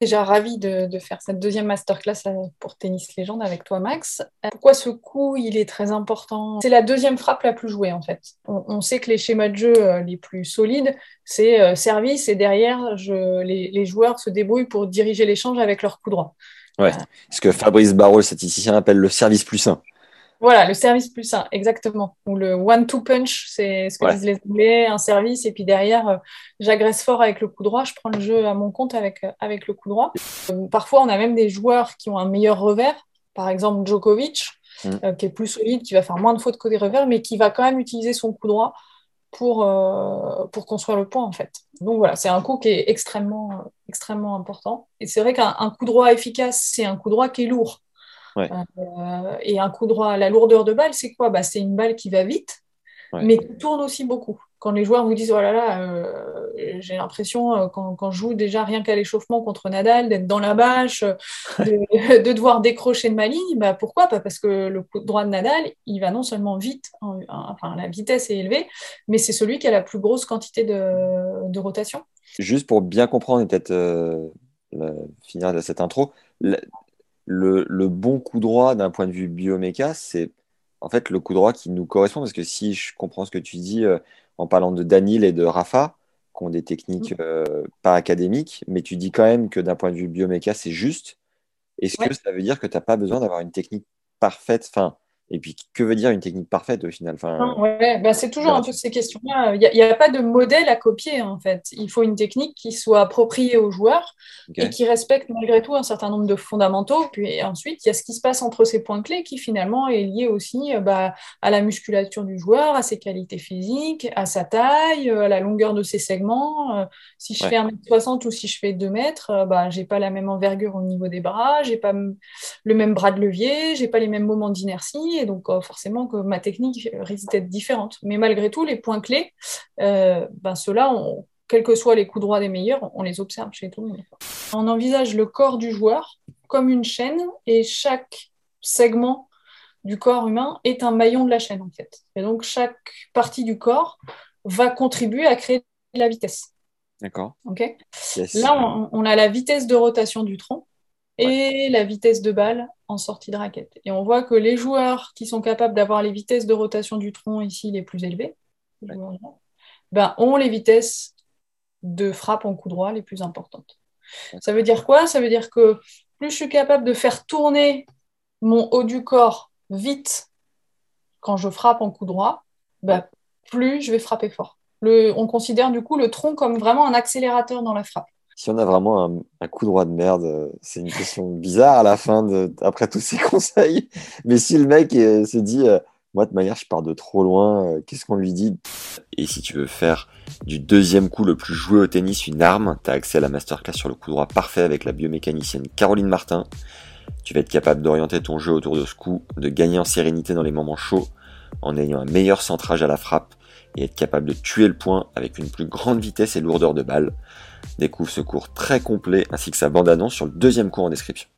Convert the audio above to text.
Déjà ravi de, de faire cette deuxième masterclass euh, pour Tennis Légende avec toi, Max. Euh, Pourquoi ce coup, il est très important? C'est la deuxième frappe la plus jouée, en fait. On, on sait que les schémas de jeu euh, les plus solides, c'est service et derrière, je, les, les joueurs se débrouillent pour diriger l'échange avec leur coup droit. Ouais. Ce que Fabrice Barrault, le statisticien, appelle le service plus sain. Voilà, le service plus sain, exactement. Ou le one-two punch, c'est ce que Ouais. disent les Anglais, un service, et puis derrière, euh, j'agresse fort avec le coup droit, je prends le jeu à mon compte avec, euh, avec le coup droit. Euh, Parfois, on a même des joueurs qui ont un meilleur revers, par exemple Djokovic, Mm. euh, qui est plus solide, qui va faire moins de fautes côté revers, mais qui va quand même utiliser son coup droit pour, pour construire le point, en fait. Donc voilà, c'est un coup qui est extrêmement, extrêmement important. Et c'est vrai qu'un un coup droit efficace, c'est un coup droit qui est lourd. Ouais. Euh, et un coup droit, la lourdeur de balle, c'est quoi? Bah, C'est une balle qui va vite, Ouais. mais qui tourne aussi beaucoup. Quand les joueurs vous disent, oh là là, euh, j'ai l'impression, euh, quand, quand je joue déjà rien qu'à l'échauffement contre Nadal, d'être dans la bâche, de, de devoir décrocher de ma ligne, bah, pourquoi? Bah, Parce que le coup droit de Nadal, il va non seulement vite, en- en- enfin la vitesse est élevée, mais c'est celui qui a la plus grosse quantité de, de rotation. Juste pour bien comprendre et peut-être finir cette intro, le- le bon coup droit d'un point de vue bioméca, c'est en fait le coup droit qui nous correspond parce que si je comprends ce que tu dis euh, en parlant de Danil et de Rafa, qui ont des techniques euh, pas académiques, mais tu dis quand même que d'un point de vue bioméca, c'est juste. Est-ce Ouais. que ça veut dire que tu n'as pas besoin d'avoir une technique parfaite? Enfin, Et puis, que veut dire une technique parfaite au final? Enfin, ouais, bah, c'est toujours un peu ces questions-là. Il n'y a, pas de modèle à copier, en fait. Il faut une technique qui soit appropriée aux joueurs ok. et qui respecte malgré tout un certain nombre de fondamentaux. Puis ensuite, il y a ce qui se passe entre ces points clés qui finalement est lié aussi euh, bah, à la musculature du joueur, à ses qualités physiques, à sa taille, euh, à la longueur de ses segments. Euh, Si je Ouais. fais 1m60 ou si je fais 2 mètres, euh, bah, j'ai pas la même envergure au niveau des bras, j'ai pas m- le même bras de levier, j'ai pas les mêmes moments d'inertie, et donc euh, forcément que ma technique risque d'être différente. Mais malgré tout, les points clés, euh, ben ceux-là, on- quels que soient les coups droits des meilleurs, on les observe chez tout le monde. On envisage le corps du joueur comme une chaîne, et chaque segment du corps humain est un maillon de la chaîne, en fait. Et donc, chaque partie du corps va contribuer à créer de la vitesse. D'accord. ok? Yes. Là, on, on a la vitesse de rotation du tronc et la vitesse de balle en sortie de raquette. Et on voit que les joueurs qui sont capables d'avoir les vitesses de rotation du tronc ici les plus élevées, ben, ont les vitesses de frappe en coup droit les plus importantes. Ça veut dire quoi? Ça veut dire que plus je suis capable de faire tourner mon haut du corps vite quand je frappe en coup droit, ben, plus je vais frapper fort. Le, on considère du coup le tronc comme vraiment un accélérateur dans la frappe. Si on a vraiment un, coup droit de merde, euh, c'est une question bizarre à la fin, de, après tous ces conseils. Mais si le mec euh, se dit, euh, moi de manière, je pars de trop loin, qu'est-ce qu'on lui dit? Et si tu veux faire du deuxième coup le plus joué au tennis une arme, tu accès à la masterclass sur le coup droit parfait avec la biomécanicienne Caroline Martin. Tu vas être capable d'orienter ton jeu autour de ce coup, de gagner en sérénité dans les moments chauds, en ayant un meilleur centrage à la frappe et être capable de tuer le point avec une plus grande vitesse et lourdeur de balle. Découvre ce cours très complet ainsi que sa bande-annonce sur le deuxième cours en description.